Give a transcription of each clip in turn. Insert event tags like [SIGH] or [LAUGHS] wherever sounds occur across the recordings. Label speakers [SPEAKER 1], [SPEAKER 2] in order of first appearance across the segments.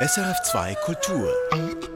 [SPEAKER 1] SRF2 Kultur.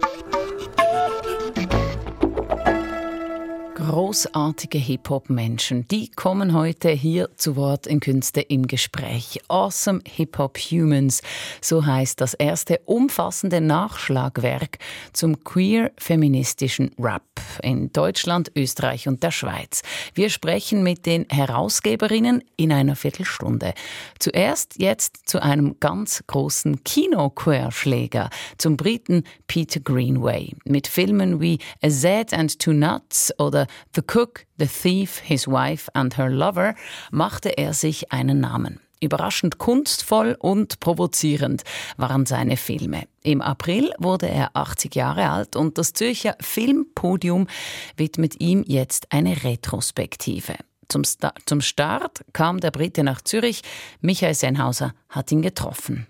[SPEAKER 2] Großartige Hip-Hop-Menschen, die kommen heute hier zu Wort in Künste im Gespräch. Awesome Hip-Hop Humans, so heißt das erste umfassende Nachschlagwerk zum queer-feministischen Rap in Deutschland, Österreich und der Schweiz. Wir sprechen mit den Herausgeberinnen in einer Viertelstunde. Zuerst jetzt zu einem ganz großen Kino-Querschläger, zum Briten Peter Greenway, mit Filmen wie A Z and Two Nuts oder The Cook, The Thief, His Wife and Her Lover machte er sich einen Namen. Überraschend kunstvoll und provozierend waren seine Filme. Im April wurde er 80 Jahre alt und das Zürcher Filmpodium widmet ihm jetzt eine Retrospektive. Zum, Sta zum Start kam der Brite nach Zürich. Michael Sennhauser hat ihn getroffen.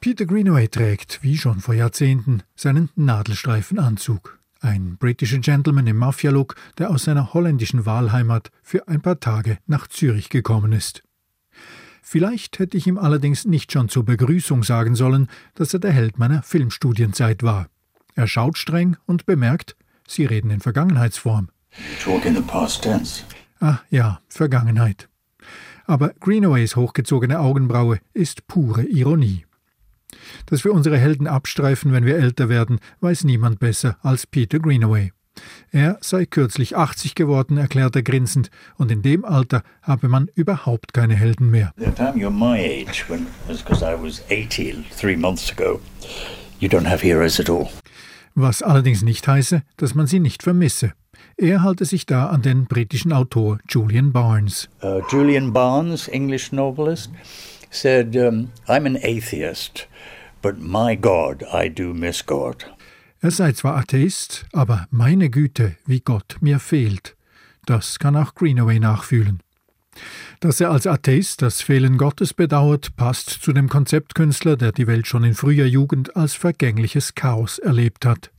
[SPEAKER 3] Peter Greenaway trägt, wie schon vor Jahrzehnten, seinen Nadelstreifenanzug. Ein britischer Gentleman im Mafia-Look, der aus seiner holländischen Wahlheimat für ein paar Tage nach Zürich gekommen ist. Vielleicht hätte ich ihm allerdings nicht schon zur Begrüßung sagen sollen, dass er der Held meiner Filmstudienzeit war. Er schaut streng und bemerkt, Sie reden in Vergangenheitsform. Ah ja, Vergangenheit. Aber Greenaways hochgezogene Augenbraue ist pure Ironie. Dass wir unsere Helden abstreifen, wenn wir älter werden, weiß niemand besser als Peter Greenaway. Er sei kürzlich 80 geworden, erklärt er grinsend, und in dem Alter habe man überhaupt keine Helden mehr. Was allerdings nicht heiße, dass man sie nicht vermisse. Er halte sich da an den britischen Autor Julian Barnes.
[SPEAKER 4] Uh, Julian Barnes, English novelist, said, um, I'm an atheist. But my God, I do miss God.
[SPEAKER 3] Er sei zwar Atheist, aber meine Güte, wie Gott mir fehlt. Das kann auch Greenaway nachfühlen. Dass er als Atheist das Fehlen Gottes bedauert, passt zu dem Konzeptkünstler, der die Welt schon in früher Jugend als vergängliches Chaos erlebt hat.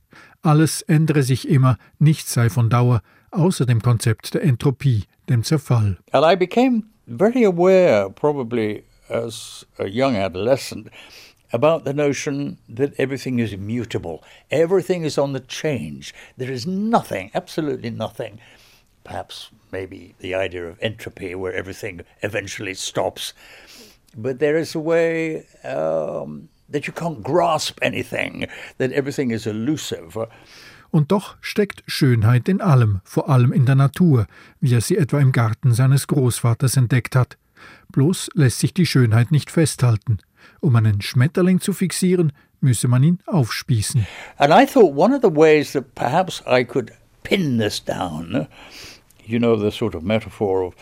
[SPEAKER 3] Alles ändere sich immer, nichts sei von Dauer, außer dem Konzept der Entropie, dem Zerfall.
[SPEAKER 4] And I became very aware, probably as a young adolescent, about the notion that everything is immutable, everything is on the change. There is nothing, absolutely nothing. Perhaps maybe the idea of entropy, where everything eventually stops. But there is a way um, that you can't grasp anything, that everything is elusive.
[SPEAKER 3] Und doch steckt Schönheit in allem, vor allem in der Natur, wie er sie etwa im Garten seines Großvaters entdeckt hat. Bloß lässt sich die Schönheit nicht festhalten. Um einen Schmetterling zu fixieren, müsse man ihn aufspießen.
[SPEAKER 4] And I thought one of the ways that perhaps I could pin this down, you know, the sort of metaphor of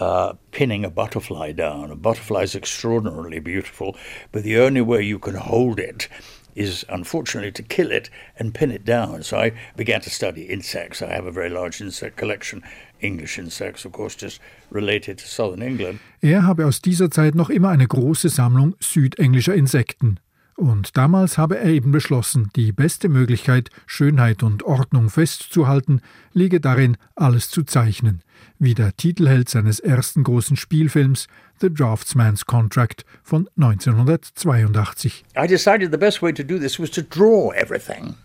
[SPEAKER 4] uh, pinning a butterfly down. A butterfly is extraordinarily beautiful, but the only way you can hold it is unfortunately to kill it and pin it down. So I began to study insects. I have a very large insect collection, English insects, of course, just related to southern England.
[SPEAKER 3] Er habe aus dieser Zeit noch immer eine große Sammlung südenglischer Insekten. Und damals habe er eben beschlossen, die beste Möglichkeit, Schönheit und Ordnung festzuhalten, liege darin, alles zu zeichnen, wie der Titelheld seines ersten großen Spielfilms The Draftsman's Contract von 1982.
[SPEAKER 4] I decided the best way to do this was to draw everything.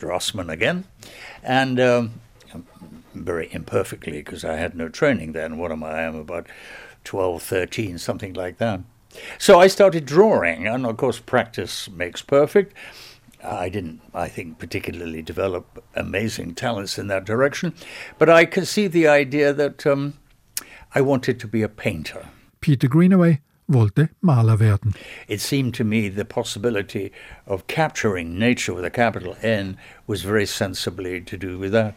[SPEAKER 4] Draftsman again. And um, very imperfectly, because I had no training then. What am I? I am about 12, 13, something like that. So I started drawing, and of course, practice makes perfect. I didn't, I think, particularly develop amazing talents in that direction, but I conceived the idea that um, I wanted to be a painter.
[SPEAKER 3] Peter Greenaway wollte Maler werden.
[SPEAKER 4] It seemed to me the possibility of capturing nature with a capital N was very sensibly to do with that.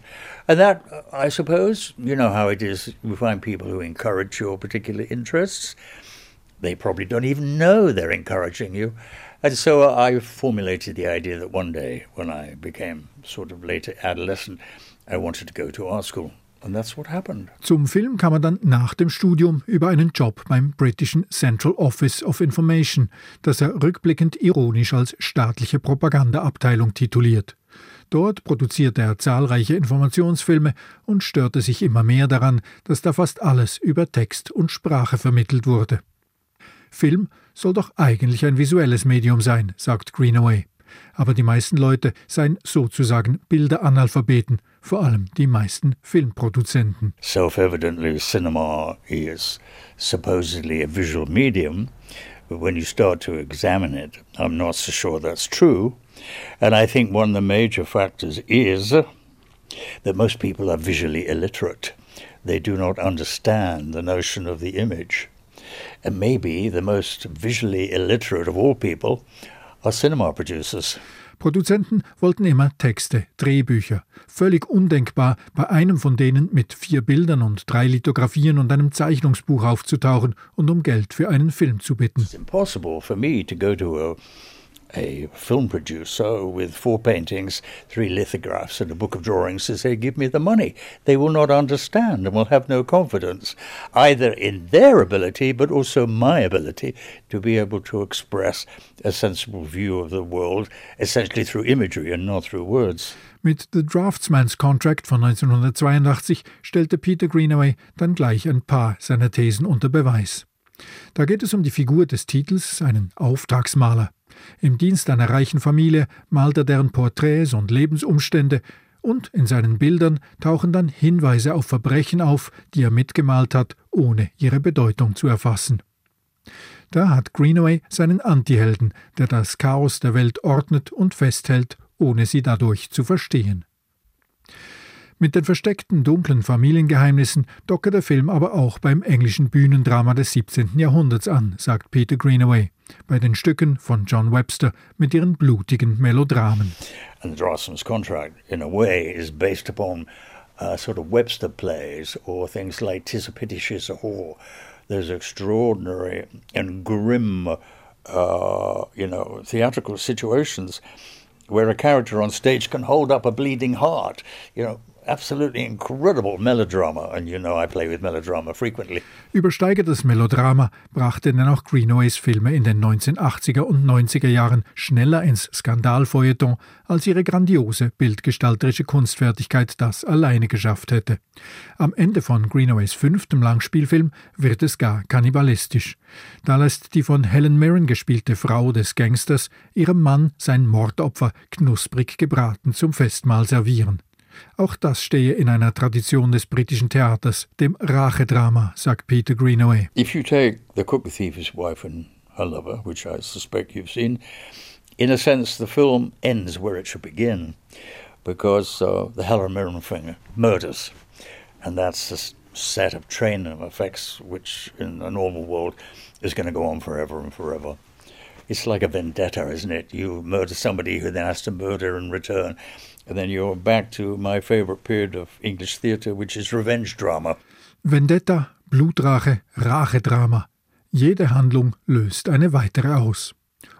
[SPEAKER 4] And that, uh, I suppose, you know how it is, you find people who encourage your particular interests. They probably don't even know they're encouraging you. And so I formulated the idea that one day, when I became sort of later adolescent, I wanted to go to art school.
[SPEAKER 3] Zum Film kam er dann nach dem Studium über einen Job beim britischen Central Office of Information, das er rückblickend ironisch als staatliche Propagandaabteilung tituliert. Dort produzierte er zahlreiche Informationsfilme und störte sich immer mehr daran, dass da fast alles über Text und Sprache vermittelt wurde. Film soll doch eigentlich ein visuelles Medium sein, sagt Greenaway. Aber die meisten Leute seien sozusagen Bilderanalphabeten, vor allem die meisten Filmproduzenten.
[SPEAKER 4] Self-evidently cinema is supposedly a visual medium, but when you start to examine it, I'm not so sure that's true. And I think one of the major factors is that most people are visually illiterate. They do not understand the notion of the image. And maybe the most visually illiterate of all people are cinema producers.
[SPEAKER 3] Produzenten wollten immer Texte, Drehbücher. Völlig undenkbar, bei einem von denen mit vier Bildern und drei Lithografien und einem Zeichnungsbuch aufzutauchen und um Geld für einen Film zu bitten.
[SPEAKER 4] It's impossible for me to go to a a film producer with four paintings, three lithographs, and a book of drawings to say, Give me the money. They will not understand and will have no confidence, either in their ability but also my ability to be able to express a sensible view of the world, essentially through imagery and not through words.
[SPEAKER 3] Mit The Draftsman's Contract von 1982 stellte Peter Greenaway dann gleich ein paar seiner Thesen unter Beweis. Da geht es um die Figur des Titels, einen Auftragsmaler. Im Dienst einer reichen Familie malt er deren Porträts und Lebensumstände, und in seinen Bildern tauchen dann Hinweise auf Verbrechen auf, die er mitgemalt hat, ohne ihre Bedeutung zu erfassen. Da hat Greenaway seinen Antihelden, der das Chaos der Welt ordnet und festhält, ohne sie dadurch zu verstehen. Mit den versteckten dunklen Familiengeheimnissen docke der Film aber auch beim englischen Bühnendrama des 17. Jahrhunderts an, sagt Peter Greenaway, bei den Stücken von John Webster mit ihren blutigen Melodramen.
[SPEAKER 4] And Drossman's contract, in a way, is based upon uh, sort of Webster plays or things like Tis a Pity She's a Whore. There's extraordinary and grim, uh, you know, theatrical situations where a character on stage can hold up a bleeding heart, you know, absolutely incredible melodrama, and you know I play with melodrama frequently.
[SPEAKER 3] Übersteigertes Melodrama brachte dann auch Greenaways Filme in den 1980er und 90er Jahren schneller ins Skandalfeuilleton, als ihre grandiose bildgestalterische Kunstfertigkeit das alleine geschafft hätte. Am Ende von Greenaways fünftem Langspielfilm wird es gar kannibalistisch. Da lässt die von Helen Mirren gespielte Frau des Gangsters ihrem Mann sein Mordopfer knusprig gebraten zum Festmahl servieren. Auch das stehe in einer Tradition des britischen Theaters, dem Rachedrama, sagt Peter Greenaway.
[SPEAKER 4] If you take The Cook, the Thief, His Wife and Her Lover, which I suspect you've seen, in a sense the film ends where it should begin, because uh, the Helen Mirren finger murders, and that's a set of train effects which in a normal world is going to go on forever and forever. It's like a vendetta, isn't it? You murder somebody who then has to murder in return. And then you're back to my favorite period of English theatre, which is revenge drama.
[SPEAKER 3] Vendetta, Blutrache, Rachedrama. Jede Handlung löst eine weitere aus.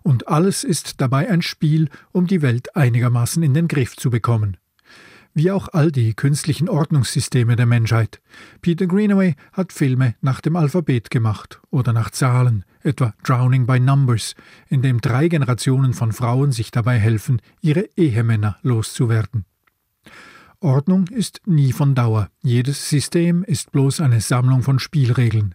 [SPEAKER 3] Und alles ist dabei ein Spiel, um die Welt einigermaßen in den Griff zu bekommen wie auch all die künstlichen Ordnungssysteme der Menschheit. Peter Greenaway hat Filme nach dem Alphabet gemacht oder nach Zahlen, etwa Drowning by Numbers, in dem drei Generationen von Frauen sich dabei helfen, ihre Ehemänner loszuwerden. Ordnung ist nie von Dauer, jedes System ist bloß eine Sammlung von Spielregeln.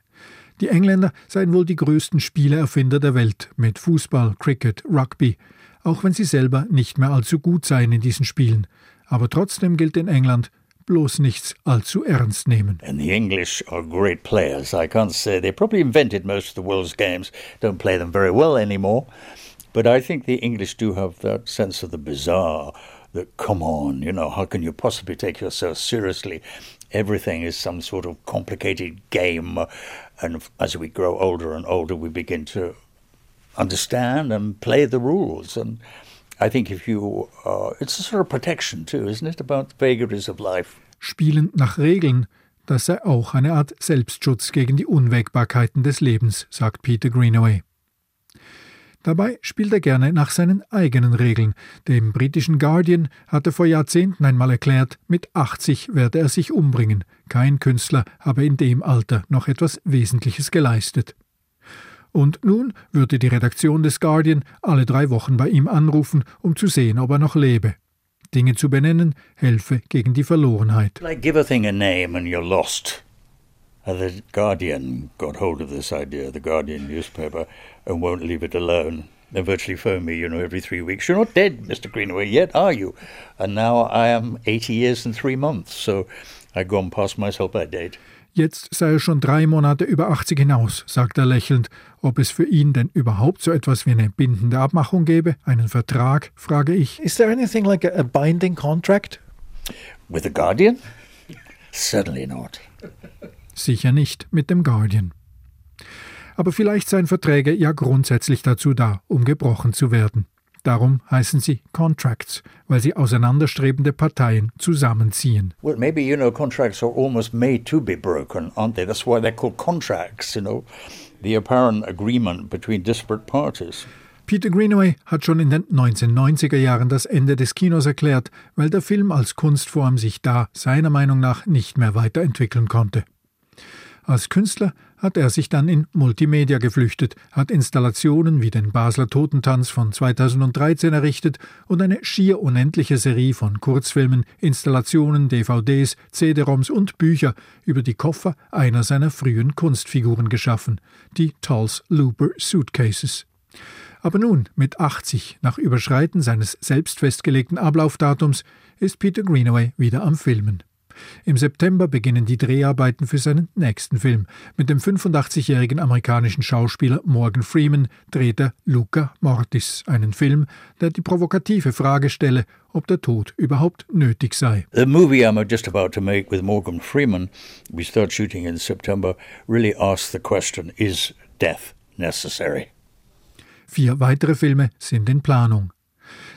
[SPEAKER 3] Die Engländer seien wohl die größten Spieleerfinder der Welt mit Fußball, Cricket, Rugby, auch wenn sie selber nicht mehr allzu gut seien in diesen Spielen, aber trotzdem gilt in England bloß nichts allzu ernst nehmen.
[SPEAKER 4] And the English are great players. I can't say they probably invented most of the world's games, don't play them very well anymore. But I think the English do have that sense of the bizarre that, come on, you know, how can you possibly take yourself seriously? Everything is some sort of complicated game. And as we grow older and older, we begin to understand and play the rules. And I think if you, uh, it's a sort of protection too, isn't it, about vagaries of life?
[SPEAKER 3] Spielen nach Regeln, das sei auch eine Art Selbstschutz gegen die Unwägbarkeiten des Lebens, sagt Peter Greenaway. Dabei spielt er gerne nach seinen eigenen Regeln. Dem britischen Guardian hatte vor Jahrzehnten einmal erklärt, mit 80 werde er sich umbringen. Kein Künstler habe in dem Alter noch etwas Wesentliches geleistet. Und nun würde die Redaktion des Guardian alle drei Wochen bei ihm anrufen, um zu sehen, ob er noch lebe. Dinge zu benennen helfe gegen die Verlorenheit.
[SPEAKER 4] Like give a thing a name and you're lost. the Guardian got hold of this idea, the Guardian newspaper, and won't leave it alone. They virtually phone me, you know, every three weeks. You're not dead, Mr. Greenaway, yet, are you? And now I am 80 years and three months, so I've gone past my sell-by date.
[SPEAKER 3] Jetzt sei er schon drei Monate über 80 hinaus, sagt er lächelnd. Ob es für ihn denn überhaupt so etwas wie eine bindende Abmachung gäbe, einen Vertrag, frage ich.
[SPEAKER 1] Is there anything like a, a binding contract?
[SPEAKER 4] With the Guardian? Certainly not.
[SPEAKER 3] Sicher nicht mit dem Guardian. Aber vielleicht seien Verträge ja grundsätzlich dazu da, um gebrochen zu werden. Darum heißen sie Contracts, weil sie auseinanderstrebende Parteien zusammenziehen.
[SPEAKER 4] Well, maybe, you know, contracts are almost made to be broken, aren't they? That's why they're called contracts, you know, the apparent agreement between disparate parties.
[SPEAKER 3] Peter Greenaway hat schon in den 1990er Jahren das Ende des Kinos erklärt, weil der Film als Kunstform sich da seiner Meinung nach nicht mehr weiterentwickeln konnte. Als Künstler hat er sich dann in Multimedia geflüchtet, hat Installationen wie den Basler Totentanz von 2013 errichtet und eine schier unendliche Serie von Kurzfilmen, Installationen, DVDs, CD-ROMs und Bücher über die Koffer einer seiner frühen Kunstfiguren geschaffen, die Tulls Looper Suitcases. Aber nun, mit 80, nach Überschreiten seines selbst festgelegten Ablaufdatums, ist Peter Greenaway wieder am Filmen. Im September beginnen die Dreharbeiten für seinen nächsten Film. Mit dem 85-jährigen amerikanischen Schauspieler Morgan Freeman dreht er Luca Mortis, einen Film, der die provokative Frage stelle, ob der Tod überhaupt nötig sei.
[SPEAKER 4] The movie I'm just about to make with Morgan Freeman, we start shooting in September, really asks the question, is death necessary?
[SPEAKER 3] Vier weitere Filme sind in Planung.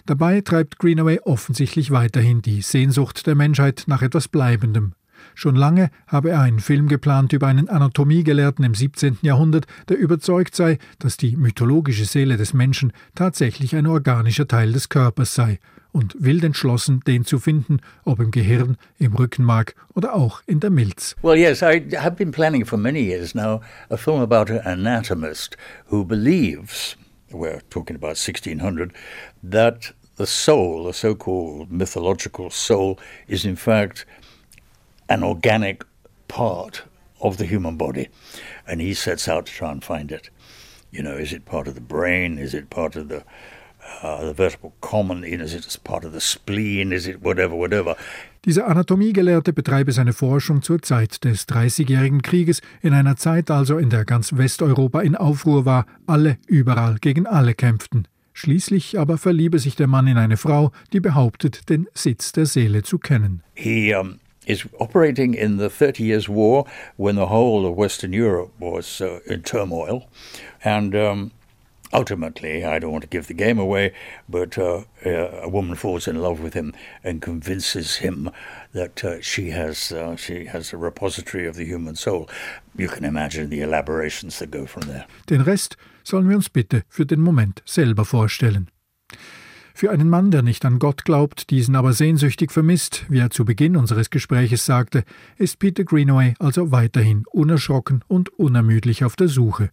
[SPEAKER 3] Dabei treibt Greenaway offensichtlich weiterhin die Sehnsucht der Menschheit nach etwas Bleibendem. Schon lange habe er einen Film geplant über einen Anatomiegelehrten im 17. Jahrhundert, der überzeugt sei, dass die mythologische Seele des Menschen tatsächlich ein organischer Teil des Körpers sei und wild entschlossen, den zu finden, ob im Gehirn, im Rückenmark oder auch in der Milz.
[SPEAKER 4] Well, yes, I have been planning for many years now a film about an anatomist who believes we're talking about 1600, that the soul, the so called mythological soul, is in fact an organic part of the human body. And he sets out to try and find it. You know, is it part of the brain? Is it part of the the vertebral column? Is it part of the spleen? Is it whatever, whatever?
[SPEAKER 3] Dieser Anatomiegelehrte betreibe seine Forschung zur Zeit des Dreißigjährigen Krieges, in einer Zeit also, in der ganz Westeuropa in Aufruhr war, alle überall gegen alle kämpften. Schließlich aber verliebe sich der Mann in eine Frau, die behauptet, den Sitz der Seele zu kennen.
[SPEAKER 4] He um, is operating in the Thirty Years' War when the whole of Western Europe was uh, in turmoil, and um, ultimately, I don't want to give the game away, but uh, a woman falls in love with him and convinces him that uh, she has uh, she has a repository of the human soul. You can imagine the elaborations that go from there.
[SPEAKER 3] Den Rest sollen wir uns bitte für den Moment selber vorstellen. Für einen Mann, der nicht an Gott glaubt, diesen aber sehnsüchtig vermisst, wie er zu Beginn unseres Gespräches sagte, ist Peter Greenaway also weiterhin unerschrocken und unermüdlich auf der Suche.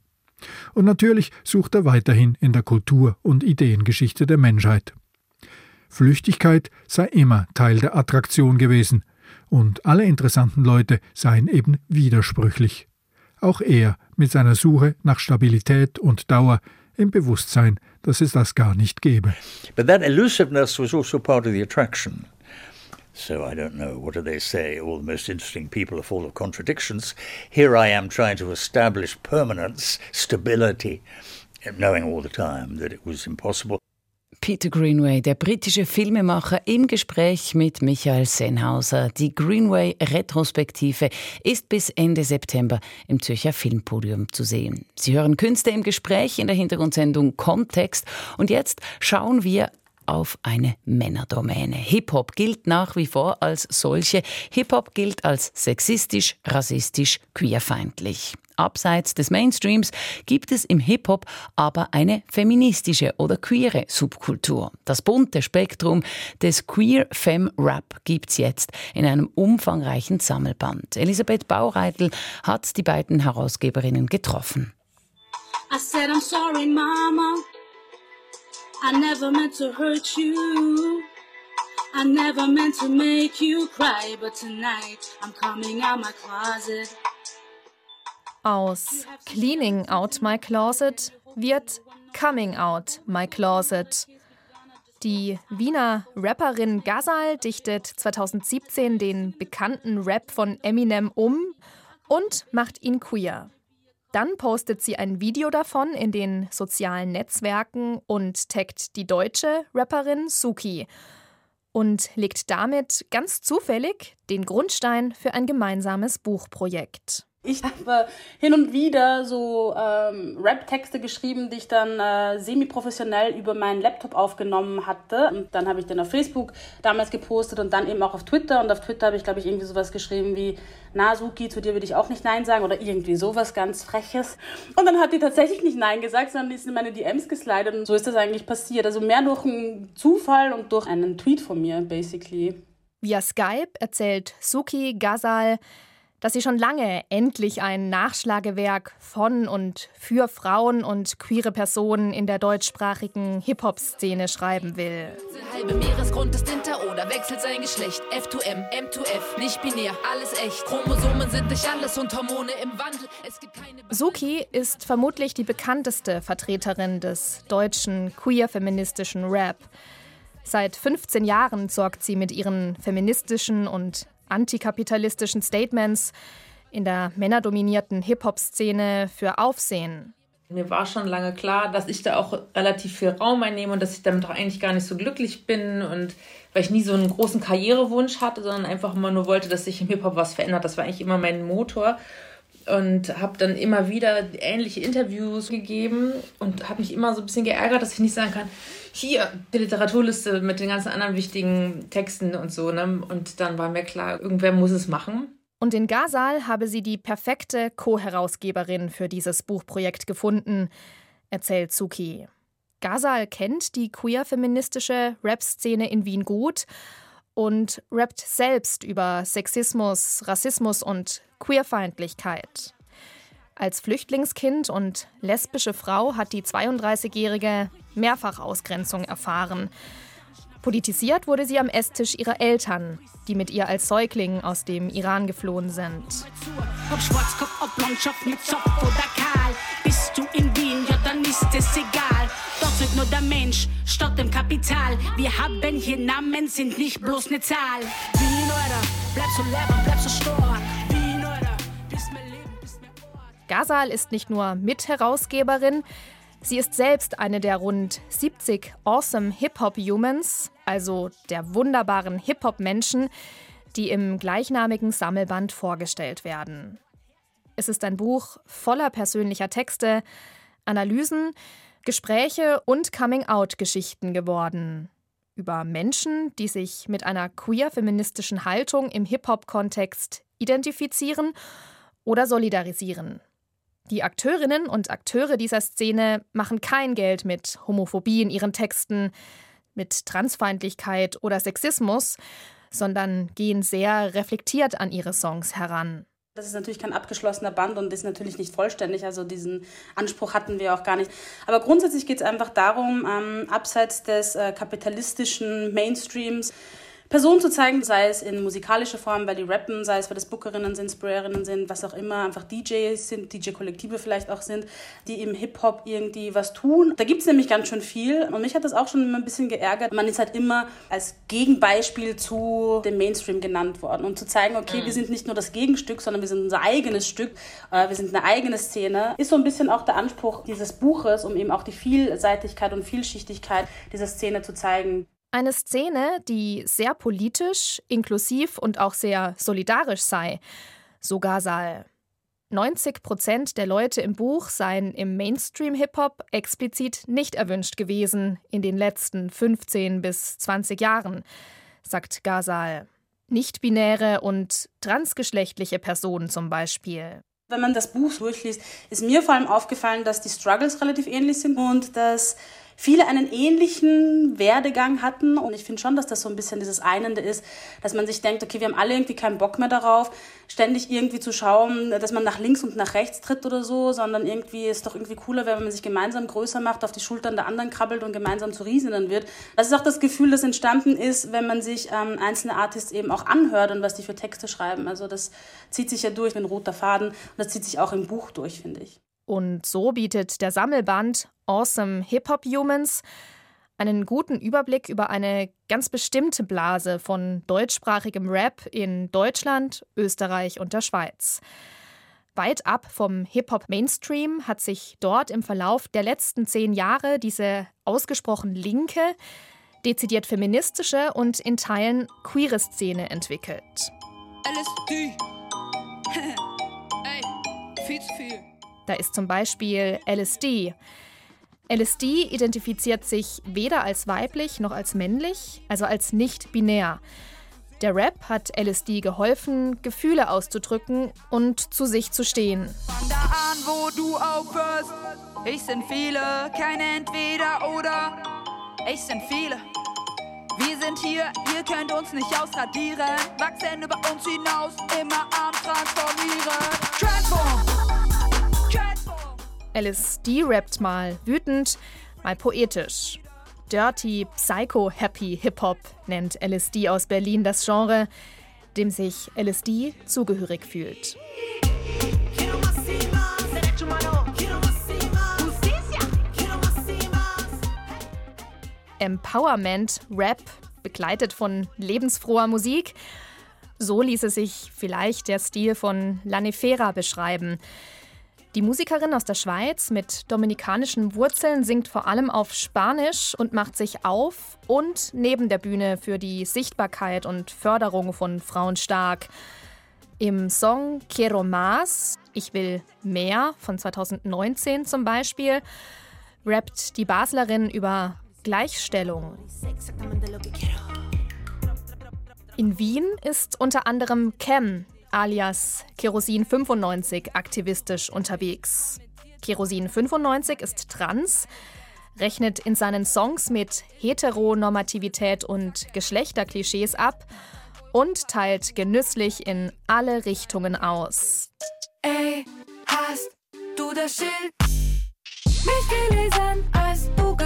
[SPEAKER 3] Und natürlich sucht er weiterhin in der Kultur- und Ideengeschichte der Menschheit. Flüchtigkeit sei immer Teil der Attraktion gewesen, und alle interessanten Leute seien eben widersprüchlich. Auch er mit seiner Suche nach Stabilität und Dauer im Bewusstsein, dass es das gar nicht gäbe.
[SPEAKER 4] But that elusiveness was also part of the attraction. So I don't know. What do they say? All the most interesting people are full of contradictions. Here I am trying to establish permanence, stability, knowing all the time that it was impossible.
[SPEAKER 2] Peter Greenway, der britische Filmemacher, im Gespräch mit Michael Sennhauser. Die Greenway-Retrospektive ist bis Ende September im Zürcher Filmpodium zu sehen. Sie hören Künste im Gespräch in der Hintergrundsendung Kontext. Und jetzt schauen wir auf eine Männerdomäne. Hip-Hop gilt nach wie vor als solche. Hip-Hop gilt als sexistisch, rassistisch, queerfeindlich. Abseits des Mainstreams gibt es im Hip-Hop aber eine feministische oder queere Subkultur. Das bunte Spektrum des Queer Femme Rap gibt's jetzt in einem umfangreichen Sammelband. Elisabeth Baureitel hat die beiden Herausgeberinnen getroffen. I said I'm sorry, Mama. I never meant to hurt you. I never meant to make you cry, but tonight I'm coming out my closet.
[SPEAKER 5] Aus Cleaning Out My Closet wird Coming Out My Closet. Die Wiener Rapperin Gazal dichtet 2017 den bekannten Rap von Eminem um und macht ihn queer. Dann postet sie ein Video davon in den sozialen Netzwerken und taggt die deutsche Rapperin Suki und legt damit ganz zufällig den Grundstein für ein gemeinsames Buchprojekt.
[SPEAKER 6] Ich habe hin und wieder so ähm, Rap-Texte geschrieben, die ich dann äh, semi-professionell über meinen Laptop aufgenommen hatte. Und dann habe ich den auf Facebook damals gepostet und dann eben auch auf Twitter. Und auf Twitter habe ich, glaube ich, irgendwie sowas geschrieben wie, na Suki, zu dir würde ich auch nicht Nein sagen oder irgendwie sowas ganz Freches. Und dann hat die tatsächlich nicht Nein gesagt, sondern die ist in meine DMs geslidet und so ist das eigentlich passiert. Also mehr durch einen Zufall und durch einen Tweet von mir, basically.
[SPEAKER 5] Via Skype erzählt Suki Gazal, dass sie schon lange endlich ein Nachschlagewerk von und für Frauen und queere Personen in der deutschsprachigen Hip-Hop-Szene schreiben will. Halbe Meeresgrund ist hinter oder wechselt sein Geschlecht. F2M, M2F, nicht binär, alles echt. Chromosomen sind nicht alles und Hormone im Wandel. Es gibt keine Suki ist vermutlich die bekannteste Vertreterin des deutschen queer-feministischen Rap. Seit 15 Jahren sorgt sie mit ihren feministischen und antikapitalistischen Statements in der männerdominierten Hip-Hop-Szene für Aufsehen.
[SPEAKER 7] Mir war schon lange klar, dass ich da auch relativ viel Raum einnehme und dass ich damit auch eigentlich gar nicht so glücklich bin und weil ich nie so einen großen Karrierewunsch hatte, sondern einfach immer nur wollte, dass sich im Hip-Hop was verändert. Das war eigentlich immer mein Motor und habe dann immer wieder ähnliche Interviews gegeben und habe mich immer so ein bisschen geärgert, dass ich nicht sagen kann, hier die Literaturliste mit den ganzen anderen wichtigen Texten und so. Ne? Und dann war mir klar, irgendwer muss es machen.
[SPEAKER 5] Und in Gazal habe sie die perfekte Co-Herausgeberin für dieses Buchprojekt gefunden, erzählt Suki. Gazal kennt die queer-feministische Rap-Szene in Wien gut und rappt selbst über Sexismus, Rassismus und Queerfeindlichkeit. Als Flüchtlingskind und lesbische Frau hat die 32-Jährige mehrfach Ausgrenzung erfahren. Politisiert wurde sie am Esstisch ihrer Eltern, die mit ihr als Säugling aus dem Iran geflohen sind. Bist du in Wien, ja dann ist es egal. Wird nur der Mensch statt dem Kapital. Wir haben hier Namen, sind nicht bloß eine Zahl. Gazal ist nicht nur Mitherausgeberin, sie ist selbst eine der rund 70 Awesome Hip-Hop-Humans, also der wunderbaren Hip-Hop-Menschen, die im gleichnamigen Sammelband vorgestellt werden. Es ist ein Buch voller persönlicher Texte, Analysen, Gespräche und Coming-out-Geschichten geworden. Über Menschen, die sich mit einer queer-feministischen Haltung im Hip-Hop-Kontext identifizieren oder solidarisieren. Die Akteurinnen und Akteure dieser Szene machen kein Geld mit Homophobie in ihren Texten, mit Transfeindlichkeit oder Sexismus, sondern gehen sehr reflektiert an ihre Songs heran.
[SPEAKER 6] Das ist natürlich kein abgeschlossener Band und ist natürlich nicht vollständig. Also diesen Anspruch hatten wir auch gar nicht. Aber grundsätzlich geht es einfach darum, ähm, abseits des äh, kapitalistischen Mainstreams Personen zu zeigen, sei es in musikalischer Form, weil die rappen, sei es, weil das Bookerinnen sind, Sprayerinnen sind, was auch immer, einfach DJs sind, DJ-Kollektive vielleicht auch sind, die im Hip-Hop irgendwie was tun. Da gibt es nämlich ganz schön viel und mich hat das auch schon immer ein bisschen geärgert. Man ist halt immer als Gegenbeispiel zu dem Mainstream genannt worden, um zu zeigen, okay, mhm. wir sind nicht nur das Gegenstück, sondern wir sind unser eigenes Stück, äh, wir sind eine eigene Szene. Ist so ein bisschen auch der Anspruch dieses Buches, um eben auch die Vielseitigkeit und Vielschichtigkeit dieser Szene zu zeigen.
[SPEAKER 5] Eine Szene, die sehr politisch, inklusiv und auch sehr solidarisch sei, so Gazal. 90 Prozent der Leute im Buch seien im Mainstream-Hip-Hop explizit nicht erwünscht gewesen in den letzten 15 bis 20 Jahren, sagt Gazal. Nicht-binäre und transgeschlechtliche Personen zum Beispiel.
[SPEAKER 6] Wenn man das Buch durchliest, ist mir vor allem aufgefallen, dass die Struggles relativ ähnlich sind und dass viele einen ähnlichen Werdegang hatten. Und ich finde schon, dass das so ein bisschen dieses Einende ist, dass man sich denkt, okay, wir haben alle irgendwie keinen Bock mehr darauf, ständig irgendwie zu schauen, dass man nach links und nach rechts tritt oder so, sondern irgendwie ist doch irgendwie cooler, wenn man sich gemeinsam größer macht, auf die Schultern der anderen krabbelt und gemeinsam zu Riesinnen wird. Das ist auch das Gefühl, das entstanden ist, wenn man sich ähm, einzelne Artists eben auch anhört und was die für Texte schreiben. Also das zieht sich ja durch ein roter Faden und das zieht sich auch im Buch durch, finde ich.
[SPEAKER 5] Und so bietet der Sammelband Awesome Hip-Hop Humans einen guten Überblick über eine ganz bestimmte Blase von deutschsprachigem Rap in Deutschland, Österreich und der Schweiz. Weit ab vom Hip-Hop-Mainstream hat sich dort im Verlauf der letzten zehn Jahre diese ausgesprochen linke, dezidiert feministische und in Teilen queere Szene entwickelt. LSD. [LAUGHS] Ey, viel zu viel. Da ist zum Beispiel LSD. LSD identifiziert sich weder als weiblich noch als männlich, also als nicht binär. Der Rap hat LSD geholfen, Gefühle auszudrücken und zu sich zu stehen. Fang da an, wo du aufhörst. Ich sind viele, keine entweder oder. Ich sind viele. Wir sind hier, ihr könnt uns nicht ausradieren. Wachsen über uns hinaus, immer am Transformieren. Transform! LSD rappt mal wütend, mal poetisch. Dirty, Psycho-Happy Hip-Hop nennt LSD aus Berlin das Genre, dem sich LSD zugehörig fühlt. Empowerment, Rap, begleitet von lebensfroher Musik. So ließe sich vielleicht der Stil von Lanifera beschreiben. Die Musikerin aus der Schweiz mit dominikanischen Wurzeln singt vor allem auf Spanisch und macht sich auf und neben der Bühne für die Sichtbarkeit und Förderung von Frauen stark. Im Song Quiero Más, Ich will mehr von 2019 zum Beispiel, rappt die Baslerin über Gleichstellung. In Wien ist unter anderem Cam alias Kerosin 95 aktivistisch unterwegs. Kerosin 95 ist trans, rechnet in seinen Songs mit Heteronormativität und Geschlechterklischees ab und teilt genüsslich in alle Richtungen aus. Ey, hast du das Schild? Mich gelesen, als du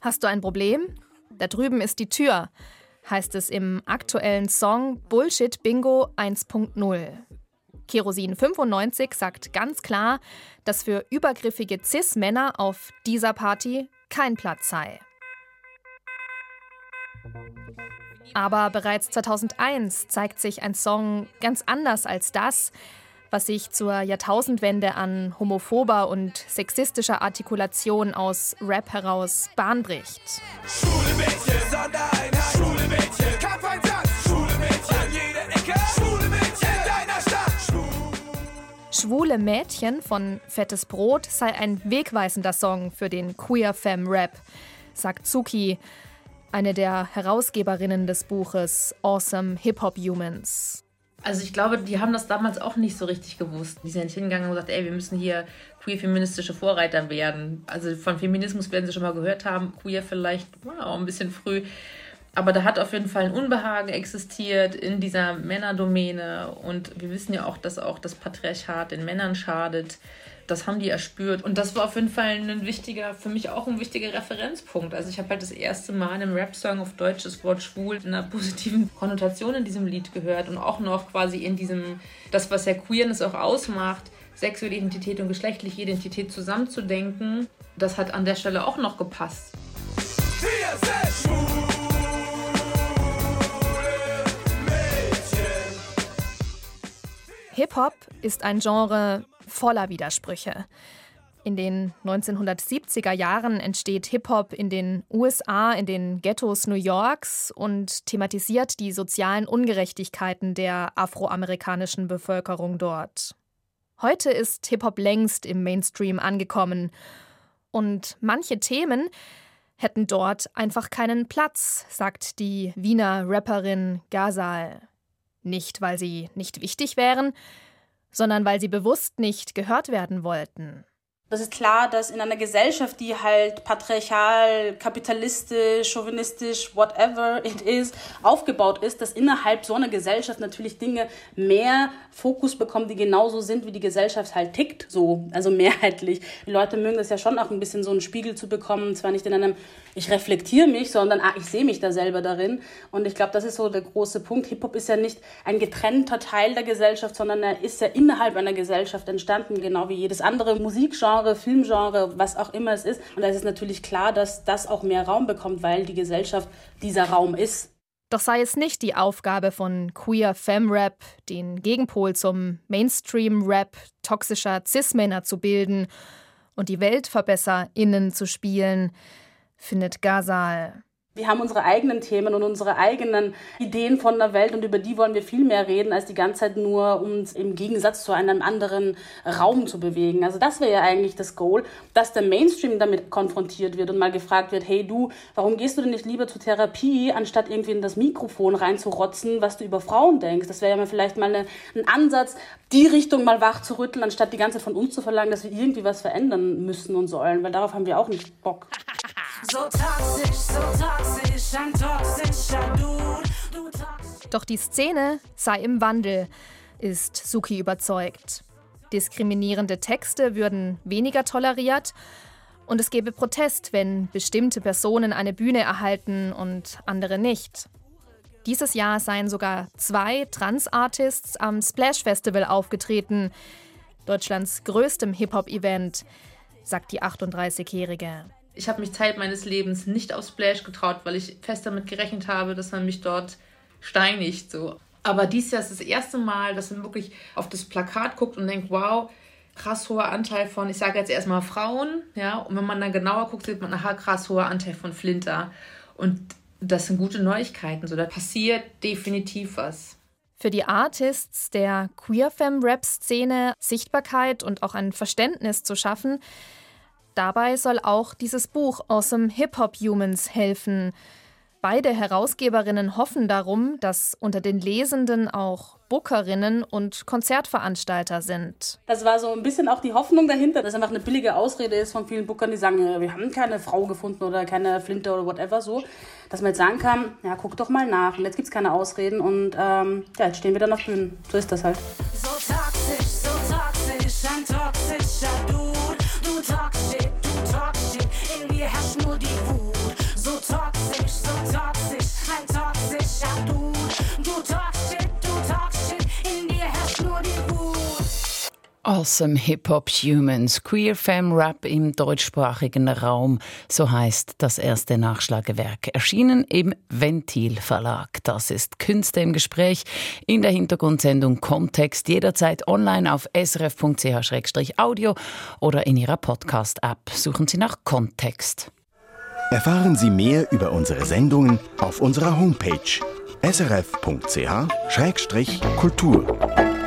[SPEAKER 5] Hast du ein Problem? Da drüben ist die Tür, heißt es im aktuellen Song Bullshit Bingo 1.0. Kerosin 95 sagt ganz klar, dass für übergriffige Cis-Männer auf dieser Party kein Platz sei. Aber bereits 2001 zeigt sich ein Song ganz anders als das, was sich zur Jahrtausendwende an homophober und sexistischer Artikulation aus Rap heraus Bahn bricht. Schule Mädchen, Sondereinheit, Schule Mädchen, Kampfeinsatz, Schule Mädchen, an jeder Ecke, Schule Mädchen, in deiner Stadt. Schwule Mädchen von Fettes Brot sei ein wegweisender Song für den Queer Femme Rap, sagt Zuki, eine der Herausgeberinnen des Buches Awesome Hip Hop Humans.
[SPEAKER 7] Also ich glaube, die haben das damals auch nicht so richtig gewusst. Die sind nicht hingegangen und gesagt, ey, wir müssen hier queer-feministische Vorreiter werden. Also von Feminismus werden sie schon mal gehört haben, queer vielleicht auch ein bisschen früh. Aber da hat auf jeden Fall ein Unbehagen existiert in dieser Männerdomäne. Und wir wissen ja auch, dass auch das Patriarchat den Männern schadet. Das haben die erspürt. Und das war auf jeden Fall ein wichtiger, für mich auch ein wichtiger Referenzpunkt. Also ich habe halt das erste Mal in einem Rap-Song auf Deutsch das Wort schwul in einer [LAUGHS] positiven Konnotation in diesem Lied gehört. Und auch noch quasi in diesem, das, was ja Queerness auch ausmacht, sexuelle Identität und geschlechtliche Identität zusammenzudenken. Das hat an der Stelle auch noch gepasst. Wir sind schwul.
[SPEAKER 5] Hip-Hop ist ein Genre voller Widersprüche. In den 1970er Jahren entsteht Hip-Hop in den USA, in den Ghettos New Yorks und thematisiert die sozialen Ungerechtigkeiten der afroamerikanischen Bevölkerung dort. Heute ist Hip-Hop längst im Mainstream angekommen und manche Themen hätten dort einfach keinen Platz, sagt die Wiener Rapperin Gazal. Nicht, weil sie nicht wichtig wären, sondern weil sie bewusst nicht gehört werden wollten.
[SPEAKER 6] Das ist klar, dass in einer Gesellschaft, die halt patriarchal, kapitalistisch, chauvinistisch, whatever it is, aufgebaut ist, dass innerhalb so einer Gesellschaft natürlich Dinge mehr Fokus bekommen, die genauso sind, wie die Gesellschaft halt tickt, so, also mehrheitlich. Die Leute mögen das ja schon auch ein bisschen so einen Spiegel zu bekommen, zwar nicht in einem, ich reflektiere mich, sondern ah, ich sehe mich da selber darin. Und ich glaube, das ist so der große Punkt. Hip-Hop ist ja nicht ein getrennter Teil der Gesellschaft, sondern er ist ja innerhalb einer Gesellschaft entstanden, genau wie jedes andere Musikgenre Genre, Filmgenre, was auch immer es ist. Und da ist es natürlich klar, dass das auch mehr Raum bekommt, weil die Gesellschaft dieser Raum ist.
[SPEAKER 5] Doch sei es nicht die Aufgabe von Queer Femme Rap, den Gegenpol zum Mainstream Rap toxischer Cis-Männer zu bilden und die WeltverbesserInnen zu spielen, findet Gazal.
[SPEAKER 6] Wir haben unsere eigenen Themen und unsere eigenen Ideen von der Welt und über die wollen wir viel mehr reden, als die ganze Zeit nur uns im Gegensatz zu einem anderen Raum zu bewegen. Also das wäre ja eigentlich das Goal, dass der Mainstream damit konfrontiert wird und mal gefragt wird, hey du, warum gehst du denn nicht lieber zur Therapie, anstatt irgendwie in das Mikrofon reinzurotzen, was du über Frauen denkst? Das wäre ja mal vielleicht mal eine, ein Ansatz, die Richtung mal wach zu rütteln, anstatt die ganze Zeit von uns zu verlangen, dass wir irgendwie was verändern müssen und sollen, weil darauf haben wir auch nicht Bock. So toxisch, so
[SPEAKER 5] toxisch, ein toxischer Dude. Doch die Szene sei im Wandel, ist Suki überzeugt. Diskriminierende Texte würden weniger toleriert und es gäbe Protest, wenn bestimmte Personen eine Bühne erhalten und andere nicht. Dieses Jahr seien sogar zwei Trans-Artists am Splash Festival aufgetreten, Deutschlands größtem Hip-Hop-Event, sagt die 38-Jährige.
[SPEAKER 7] Ich habe mich Zeit meines Lebens nicht auf Splash getraut, weil ich fest damit gerechnet habe, dass man mich dort steinigt. So. Aber dieses Jahr ist das erste Mal, dass man wirklich auf das Plakat guckt und denkt, wow, krass hoher Anteil von, ich sage jetzt erstmal Frauen, ja, und wenn man dann genauer guckt, sieht man, aha, krass hoher Anteil von Flinter. Und das sind gute Neuigkeiten. So, da passiert definitiv was.
[SPEAKER 5] Für die Artists der Queer-Femme-Rap-Szene Sichtbarkeit und auch ein Verständnis zu schaffen, Dabei soll auch dieses Buch Awesome Hip-Hop Humans helfen. Beide Herausgeberinnen hoffen darum, dass unter den Lesenden auch Bookerinnen und Konzertveranstalter sind.
[SPEAKER 6] Das war so ein bisschen auch die Hoffnung dahinter, dass einfach eine billige Ausrede ist von vielen Bookern, die sagen, wir haben keine Frau gefunden oder keine Flinte oder whatever so. Dass man jetzt sagen kann, ja, guck doch mal nach. Und jetzt gibt es keine Ausreden und ähm, ja, jetzt stehen wir dann auf Bühnen. So ist das halt. So toxisch, so toxisch, ein toxischer. Du
[SPEAKER 2] Awesome Hip-Hop Humans, Queer Femme Rap im deutschsprachigen Raum, so heißt das erste Nachschlagewerk. Erschienen im Ventil Verlag. Das ist Künste im Gespräch in der Hintergrundsendung Kontext, jederzeit online auf srf.ch-audio oder in Ihrer Podcast-App. Suchen Sie nach Kontext.
[SPEAKER 8] Erfahren Sie mehr über unsere Sendungen auf unserer Homepage srf.ch-kultur.